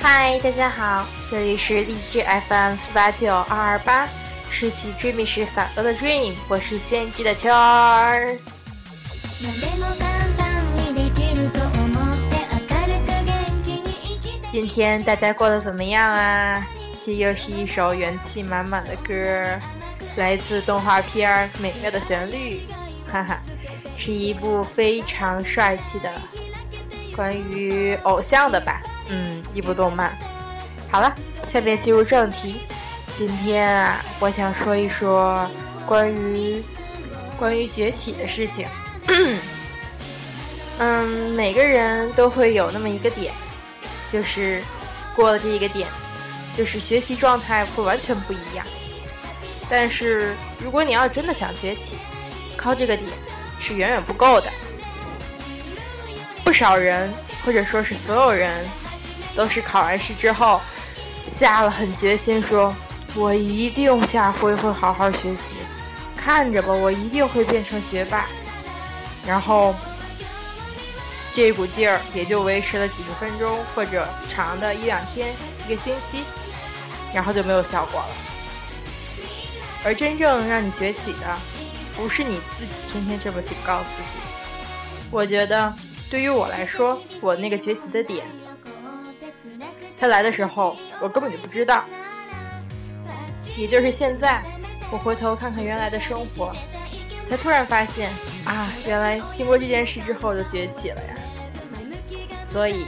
嗨，大家好，这里是荔枝 FM 四八九二二八，拾起追觅时洒落的 dream，我是先知的秋儿。今天大家过得怎么样啊？这又是一首元气满满的歌，来自动画片《美妙的旋律》，哈哈，是一部非常帅气的关于偶像的吧？嗯，一部动漫。好了，下面进入正题。今天啊，我想说一说关于关于崛起的事情。嗯，每个人都会有那么一个点，就是过了这一个点，就是学习状态会完全不一样。但是如果你要真的想崛起，靠这个点是远远不够的。不少人，或者说是所有人，都是考完试之后下了狠决心，说我一定下回会好好学习，看着吧，我一定会变成学霸。然后。这股劲儿也就维持了几十分钟，或者长的一两天、一个星期，然后就没有效果了。而真正让你崛起的，不是你自己天天这么警告自己。我觉得，对于我来说，我那个崛起的点，它来的时候，我根本就不知道。也就是现在，我回头看看原来的生活，才突然发现，啊，原来经过这件事之后就崛起了呀。所以，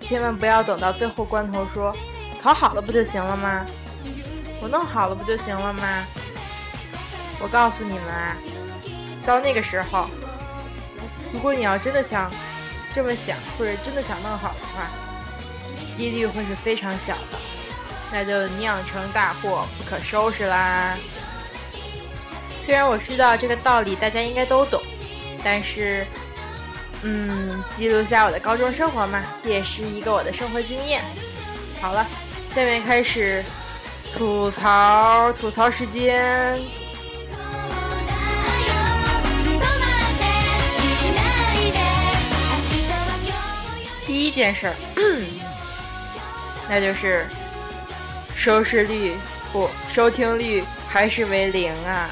千万不要等到最后关头说，考好了不就行了吗？我弄好了不就行了吗？我告诉你们啊，到那个时候，如果你要真的想这么想，或者真的想弄好的话，几率会是非常小的，那就酿成大祸，不可收拾啦。虽然我知道这个道理大家应该都懂，但是。嗯，记录下我的高中生活嘛，这也是一个我的生活经验。好了，下面开始吐槽吐槽时间。件事儿，那就是收视率不，收听率还是为零啊，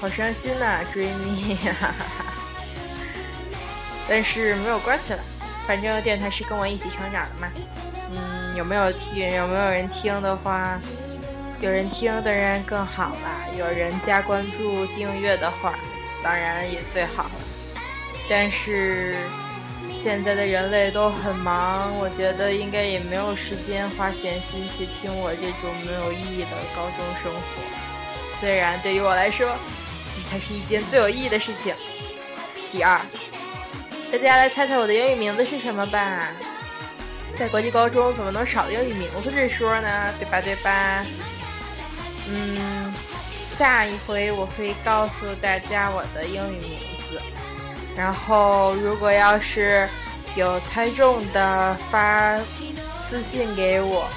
好伤心呐，追蜜哈。但是没有关系了，反正电台是跟我一起成长的嘛。嗯，有没有听？有没有人听的话，有人听的人更好啦。有人加关注、订阅的话，当然也最好了。但是现在的人类都很忙，我觉得应该也没有时间花闲心去听我这种没有意义的高中生活。虽然对于我来说，这才是一件最有意义的事情。第二。大家来猜猜我的英语名字是什么吧？在国际高中怎么能少英语名字这说呢？对吧？对吧？嗯，下一回我会告诉大家我的英语名。然后，如果要是有猜中的，发私信给我。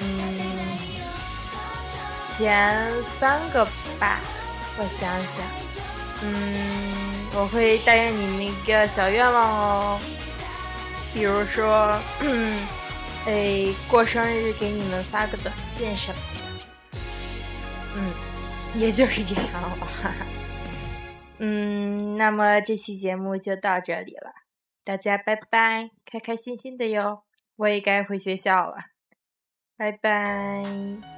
嗯，前三个吧，我想想。嗯。我会答应你们一个小愿望哦，比如说，哎，过生日给你们发个短信什么的，嗯，也就是这样吧。嗯那么这期节目就到这里了大家拜拜开开心心的哟我也该回学校了拜拜。